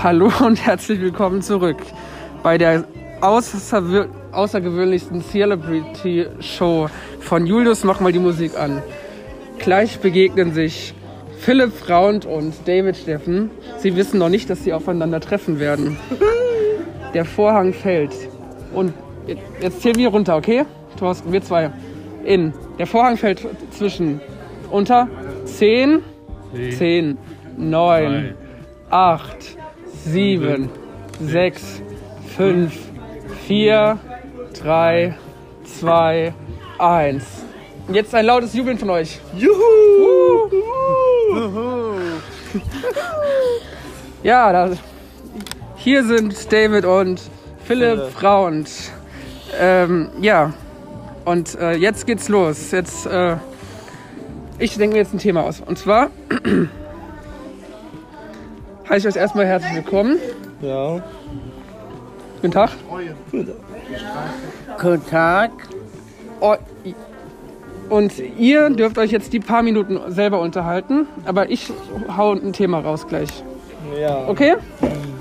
Hallo und herzlich willkommen zurück bei der außerwir- außergewöhnlichsten Celebrity Show von Julius. Mach mal die Musik an. Gleich begegnen sich Philipp Fraunt und David Steffen. Sie wissen noch nicht, dass sie aufeinander treffen werden. Der Vorhang fällt. Und jetzt zählen wir runter, okay? Thorsten, wir zwei. In. Der Vorhang fällt zwischen unter 10, 10, 9, 8, 7, 6, 5, 4, 3, 2, 1. Und jetzt ein lautes Jubeln von euch. Juhu! Ja, da, hier sind David und Philipp Philipp. Frauend. Ähm, ja, und äh, jetzt geht's los. Jetzt, äh, ich denke mir jetzt ein Thema aus. Und zwar heiße ich euch erstmal herzlich willkommen. Ja. Guten Tag. Guten Tag. Oh, Und ihr dürft euch jetzt die paar Minuten selber unterhalten, aber ich hau ein Thema raus gleich. Ja. Okay?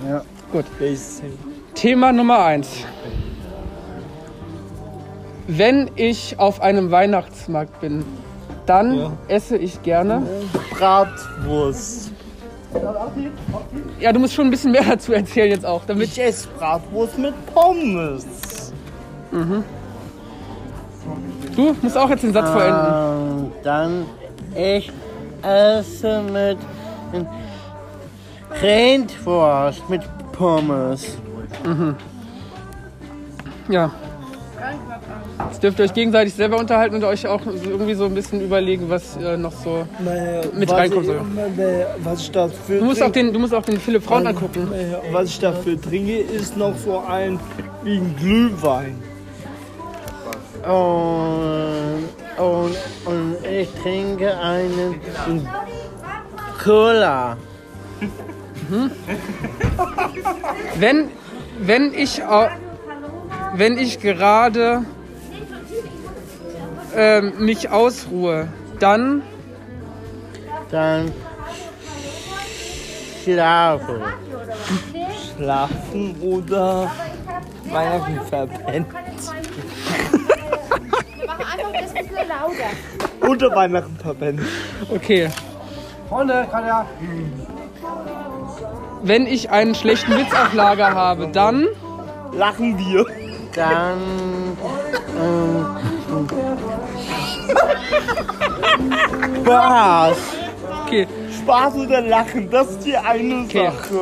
Ja. Welches Thema Nummer eins. Wenn ich auf einem Weihnachtsmarkt bin, dann Ja. esse ich gerne. Bratwurst. Ja, du musst schon ein bisschen mehr dazu erzählen jetzt auch, damit. Ich esse Bratwurst mit Pommes. Du musst auch jetzt den Satz vollenden. Ähm, dann ich esse mit Rindwurst mit Pommes. Ja. Jetzt dürft ihr euch gegenseitig selber unterhalten und euch auch irgendwie so ein bisschen überlegen, was äh, noch so. Mit soll. Was ich dafür Du musst auch den, du musst auch den Philipp Frauen angucken. was ich dafür trinke, ist noch so ein wie ein Glühwein. Und, und, und ich trinke einen Cola. Wenn, wenn ich, wenn ich gerade ähm, mich ausruhe, dann Dann schlafe. Schlafen oder Weihnachten verpennt. Mach einfach das ein bisschen lauter. Oder Weihnachten verpennt. okay. Wenn ich einen schlechten Witz auf Lager habe, dann Lachen wir. Dann Spaß. okay. Spaß oder Lachen, das ist die eine Okay. Sache.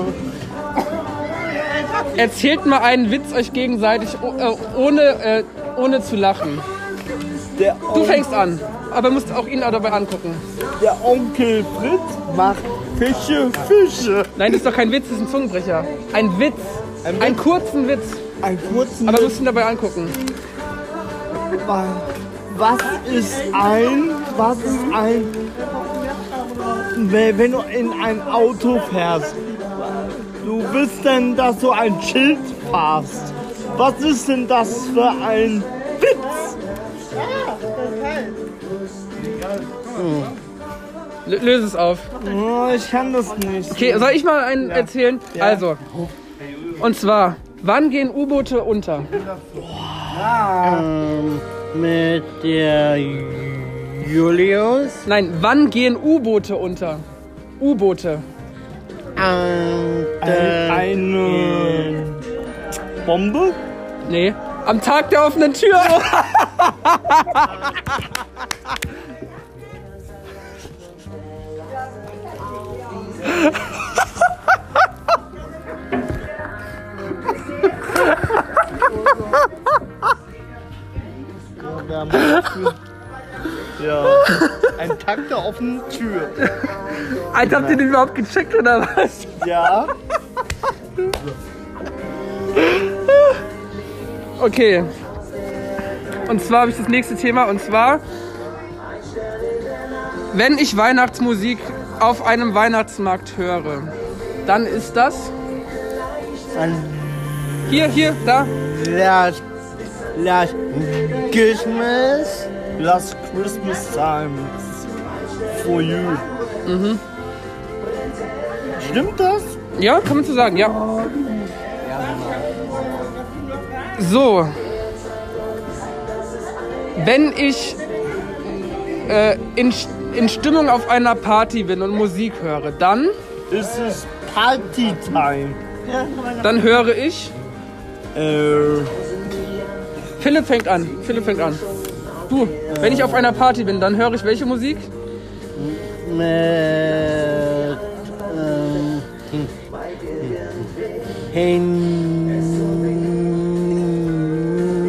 Erzählt mal einen Witz euch gegenseitig äh, ohne, äh, ohne zu lachen. Du fängst an, aber musst auch ihn auch dabei angucken. der Onkel Fritz macht Fische, Fische. Nein, das ist doch kein Witz, das ist ein Zungenbrecher. Ein Witz. Ein Einen Witz? kurzen Witz. Einen kurzen Aber musst ihn dabei angucken. Was ist ein, was ist ein, wenn du in ein Auto fährst, du bist denn, dass du ein Schild fährst. Was ist denn das für ein Witz? L löse es auf. Oh, ich kann das nicht. Okay, soll ich mal einen erzählen? Ja. Also, und zwar, wann gehen U-Boote unter? ähm, mit der Julius. Nein, wann gehen U-Boote unter? U-Boote. Ein, eine Bombe? Nee. Am Tag der offenen Tür. Der offenen Tür. Alter, habt ihr den überhaupt gecheckt oder was? Ja. Okay. Und zwar habe ich das nächste Thema und zwar, wenn ich Weihnachtsmusik auf einem Weihnachtsmarkt höre, dann ist das hier, hier, da. Last, last Christmas. Last Christmas times for you. Stimmt das? Ja, kann man so sagen, ja. So. Wenn ich äh, in, in Stimmung auf einer Party bin und Musik höre, dann, Es ist Partytime. dann höre ich. Äh, Philipp fängt an. Philipp fängt an. Du, wenn ich auf einer Party bin, dann höre ich welche Musik? Mit ähm,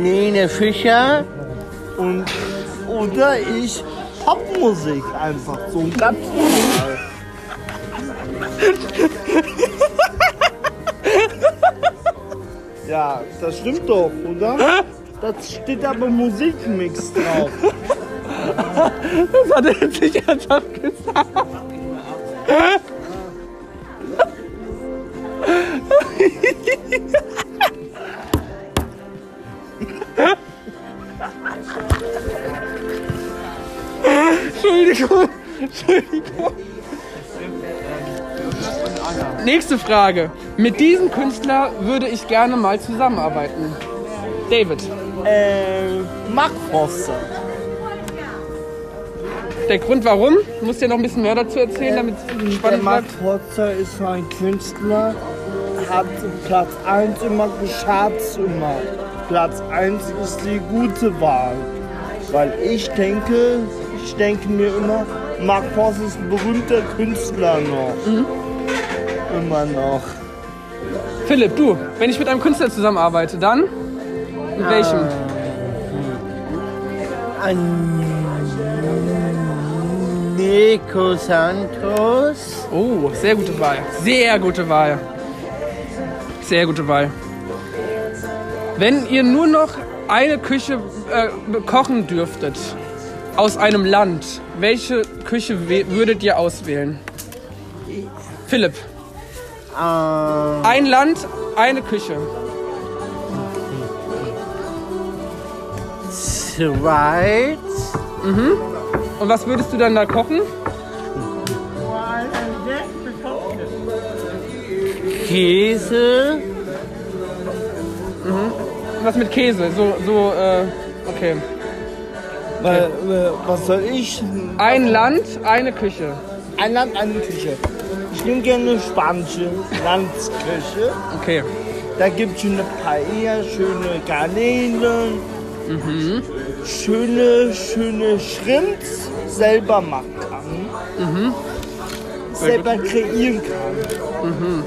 Helene Fischer. und oder ich Popmusik einfach so ganz normal. ja, das stimmt doch, oder? Das steht aber Musikmix drauf. Das hat er jetzt nicht ernsthaft gesagt. Entschuldigung. Entschuldigung. Nächste Frage. Mit diesem Künstler würde ich gerne mal zusammenarbeiten. David, Äh, Mark Foster. der Grund warum? Du musst dir noch ein bisschen mehr dazu erzählen, damit es Der spannend Mark bleibt. Foster ist so ein Künstler, hat Platz 1 immer geschafft immer. Platz 1 ist die gute Wahl. Weil ich denke, ich denke mir immer, Mark Foster ist ein berühmter Künstler noch. Mhm. Immer noch. Philipp, du, wenn ich mit einem Künstler zusammenarbeite, dann? Mit welchem? Nico Santos. Oh, sehr gute Wahl. Sehr gute Wahl. Sehr gute Wahl. Wenn ihr nur noch eine Küche äh, kochen dürftet aus einem Land, welche Küche würdet ihr auswählen? Philipp, Ähm, ein Land, eine Küche. Schweiz. Und was würdest du dann da kochen? Käse. Was mit Käse? So, so, äh, okay. Weil, äh, was soll ich? Ein Land, eine Küche. Ein Land, eine Küche. Ich nehme gerne spanische Landsküche. Okay. Da gibt es schöne Paella, schöne Garnelen, schöne, schöne Shrimps selber machen kann. Selber kreieren kann.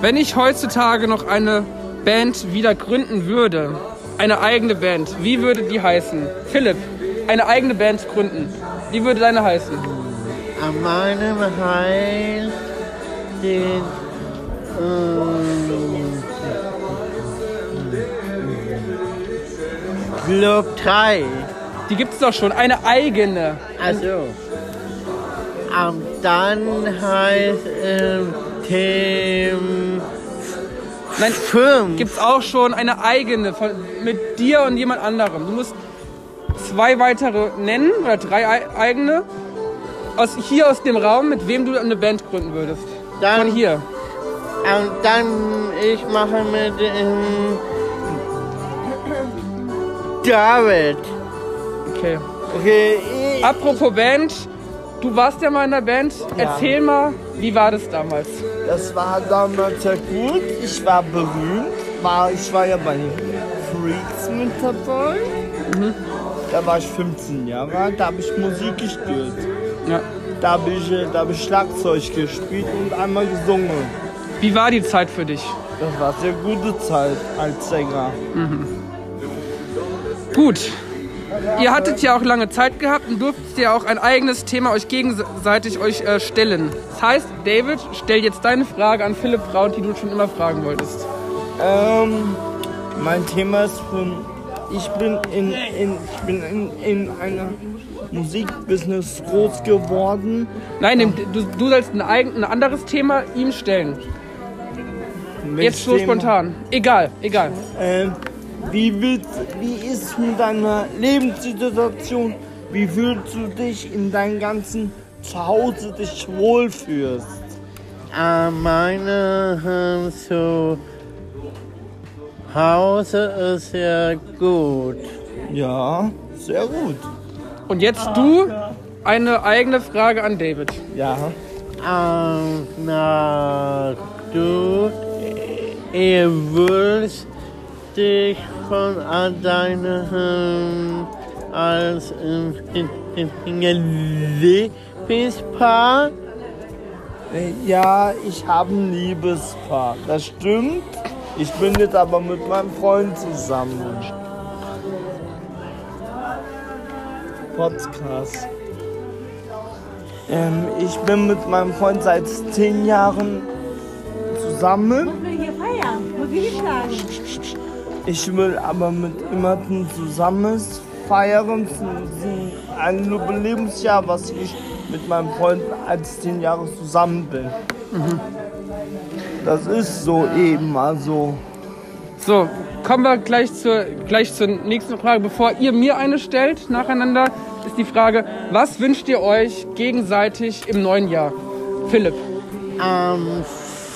Wenn ich heutzutage noch eine Band wieder gründen würde, eine eigene Band, wie würde die heißen? Philipp, eine eigene Band gründen. Wie würde deine heißen? An meinem Heil den ähm, Club 3. Die gibt es doch schon, eine eigene. Also. Ähm, dann heißt ähm, Team Nein, 5. gibt es auch schon eine eigene von, mit dir und jemand anderem. Du musst zwei weitere nennen oder drei ei- eigene aus hier aus dem Raum, mit wem du eine Band gründen würdest. Dann- Von hier. Und dann ich mache mit ähm, David. Okay. Okay, Apropos Band, du warst ja mal in der Band. Erzähl mal, wie war das damals? das war damals sehr gut. Ich war berühmt. War, ich war ja bei den Freaks mit dabei. Da war ich 15 Jahre alt, da habe ich Musik gespielt. Ja. Da habe ich, äh, da hab ich Schlagzeug gespielt und einmal gesungen. Wie war die Zeit für dich? Das war sehr gute Zeit als Sänger. Gut. Ihr hattet ja auch lange Zeit gehabt und durftet ja auch ein eigenes Thema euch gegenseitig euch äh, stellen. Das heißt, David, stell jetzt deine Frage an Philipp Braun, die du schon immer fragen wolltest. Ähm, mein Thema ist von, ich bin in, in, ich bin in, in einer Musikbusiness groß geworden. Nein, du, du sollst ein, eigen, ein anderes Thema ihm stellen. Jetzt so Welches Thema? spontan. Egal, egal. Ähm, wie, willst, wie ist mit deiner Lebenssituation? Wie fühlst du dich in deinem ganzen Zuhause dich wohlfühlst? Äh, meine äh, zu Hause ist sehr gut. Ja, sehr gut. Und jetzt du eine eigene Frage an David. Ja. Ähm, na, du, ihr willst dich von all deinen als in, in, in Liebespaar? Ja, ich habe ein Liebespaar. Das stimmt. Ich bin jetzt aber mit meinem Freund zusammen. Podcast. Ähm, ich bin mit meinem Freund seit zehn Jahren zusammen. hier feiern. Muss ich sagen. Ich will aber mit jemandem zusammen feiern. Es ist ein Jubiläumsjahr, was ich mit meinem Freund als zehn Jahre zusammen bin. Das ist so eben, also. So, kommen wir gleich zur, gleich zur nächsten Frage. Bevor ihr mir eine stellt, nacheinander, ist die Frage, was wünscht ihr euch gegenseitig im neuen Jahr? Philipp. Ähm,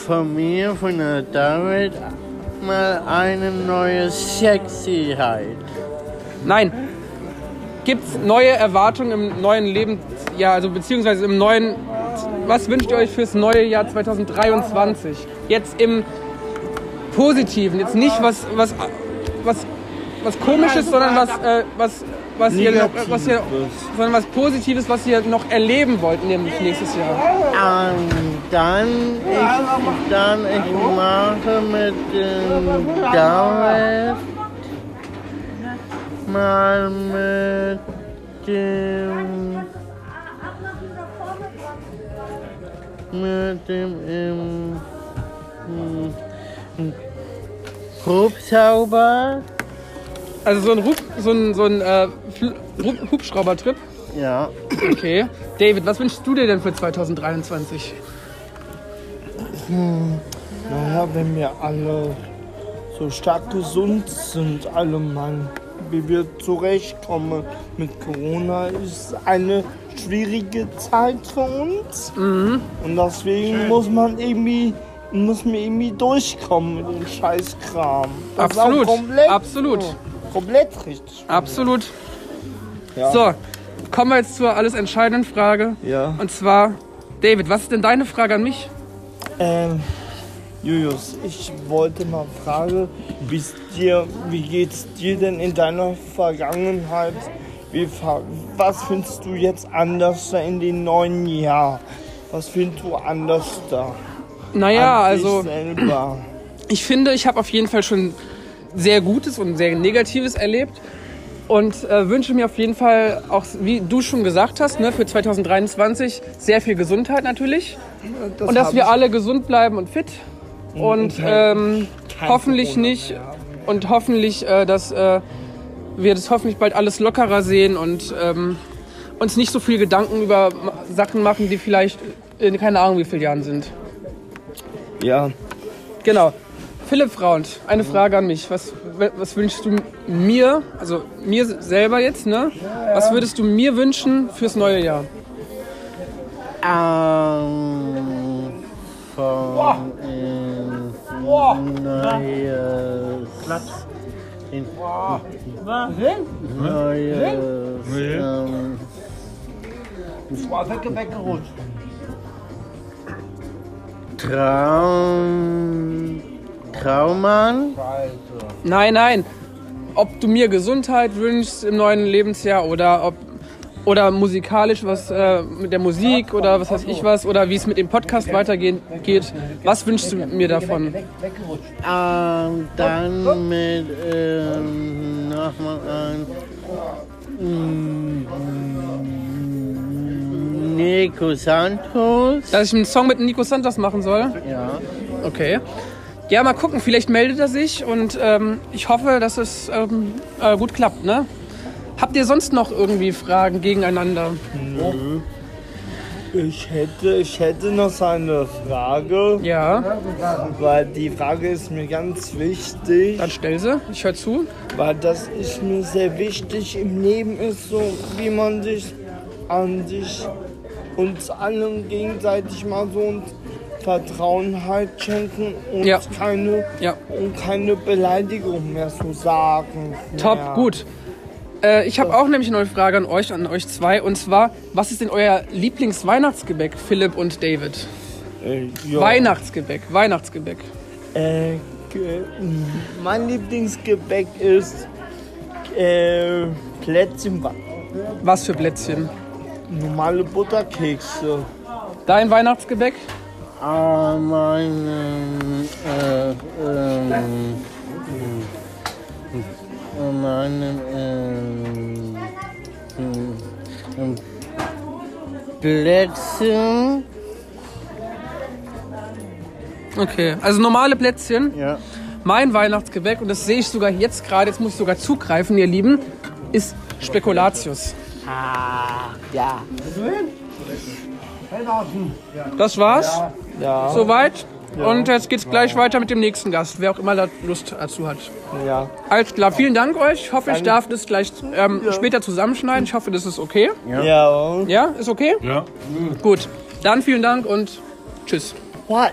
von mir, von der David, mal eine neue Sexyheit. Nein. Gibt es neue Erwartungen im neuen Lebensjahr, also beziehungsweise im neuen, was wünscht ihr euch fürs neue Jahr 2023? Jetzt im Positiven, jetzt nicht was, was, was, was komisches, sondern was, äh, was, was ihr, noch, was ihr, sondern was Positives, was ihr noch erleben wollt, nämlich nächstes Jahr. Ähm, dann, ich, dann, ich mache mit dem David mal mit dem mit dem ähm, hm, Hubschrauber. Also so ein, Hub, so ein, so ein äh, Hubschraubertrip. Ja. Okay. David, was wünschst du dir denn für 2023? Naja, wenn wir alle so stark gesund sind, alle Mann, wie wir zurechtkommen mit Corona, ist eine schwierige Zeit für uns. Und deswegen muss man irgendwie, muss man irgendwie durchkommen mit dem Scheißkram. Das ist auch Absolut. komplett, Absolut. Komplett richtig. Absolut. Ja. So, kommen wir jetzt zur alles entscheidenden Frage. Ja. Und zwar, David, was ist denn deine Frage an mich? Ähm, Julius, ich wollte mal fragen, wie's dir, wie geht's dir denn in deiner Vergangenheit? Wie, was findest du jetzt anders da in den neuen Jahr? Was findest du anders da? Naja, also selber? ich finde, ich habe auf jeden Fall schon sehr Gutes und sehr Negatives erlebt. Und äh, wünsche mir auf jeden Fall auch, wie du schon gesagt hast, ne, für 2023 sehr viel Gesundheit natürlich. und dass wir ich- alle gesund bleiben und fit. Und und ähm, hoffentlich Corona nicht. Und hoffentlich, äh, dass äh, wir das hoffentlich bald alles lockerer sehen und ähm, uns nicht so viel Gedanken über Sachen machen, die vielleicht in keine Ahnung wie vielen Jahren sind. Ja, Genau. Philipp Fraunt, eine Frage an mich. Was, was wünschst du mir, also mir selber jetzt, ne? Was würdest du mir wünschen fürs neue Jahr? Ähm, von ähm, neues. In, neues. Ähm, Traum. Traummann? Nein, nein. Ob du mir Gesundheit wünschst im neuen Lebensjahr oder ob oder musikalisch was äh, mit der Musik oder was weiß ich was oder wie es mit dem Podcast weitergeht. Geht. Was wünschst du mir davon? Ähm, dann mit ähm, nochmal ein Nico Santos. Dass ich einen Song mit Nico Santos machen soll? Ja. Okay. Ja, mal gucken, vielleicht meldet er sich und ähm, ich hoffe, dass es ähm, äh, gut klappt, ne? Habt ihr sonst noch irgendwie Fragen gegeneinander? ich hätte, ich hätte noch so eine Frage, Ja, weil die Frage ist mir ganz wichtig. dann stell sie. Ich höre zu. Weil das ist mir sehr wichtig im Leben ist so, wie man sich an sich uns allen gegenseitig mal so Vertrauen halt schenken und Ja. keine Ja. und keine Beleidigung mehr zu sagen. Top, mehr. gut. Äh, ich habe auch nämlich eine neue Frage an euch, an euch zwei. Und zwar, was ist denn euer Lieblingsweihnachtsgebäck, Philipp und David? Äh. Weihnachtsgebäck, Weihnachtsgebäck. Äh, ge- mein Lieblingsgebäck ist äh, Plätzchen, Was für Plätzchen? normale Butterkekse. Dein Weihnachtsgebäck? Ah, meine, äh, ähm, äh, meine, ähm, ähm, Plätzchen, Okay, also normale Plätzchen. ja, Mein Weihnachtsgebäck, und das sehe ich sogar jetzt gerade, jetzt muss ich sogar zugreifen, ihr Lieben, ist Spekulatius. Ja. Das war's. Ja. Soweit. Und jetzt geht's gleich weiter mit dem nächsten Gast, wer auch immer da Lust dazu hat. Ja. Alles klar, vielen Dank euch. Ich hoffe, ich darf das gleich ähm, später zusammenschneiden. Ich hoffe, das ist okay. Ja. Ja, ist okay? Ja. Gut, dann vielen Dank und tschüss. What?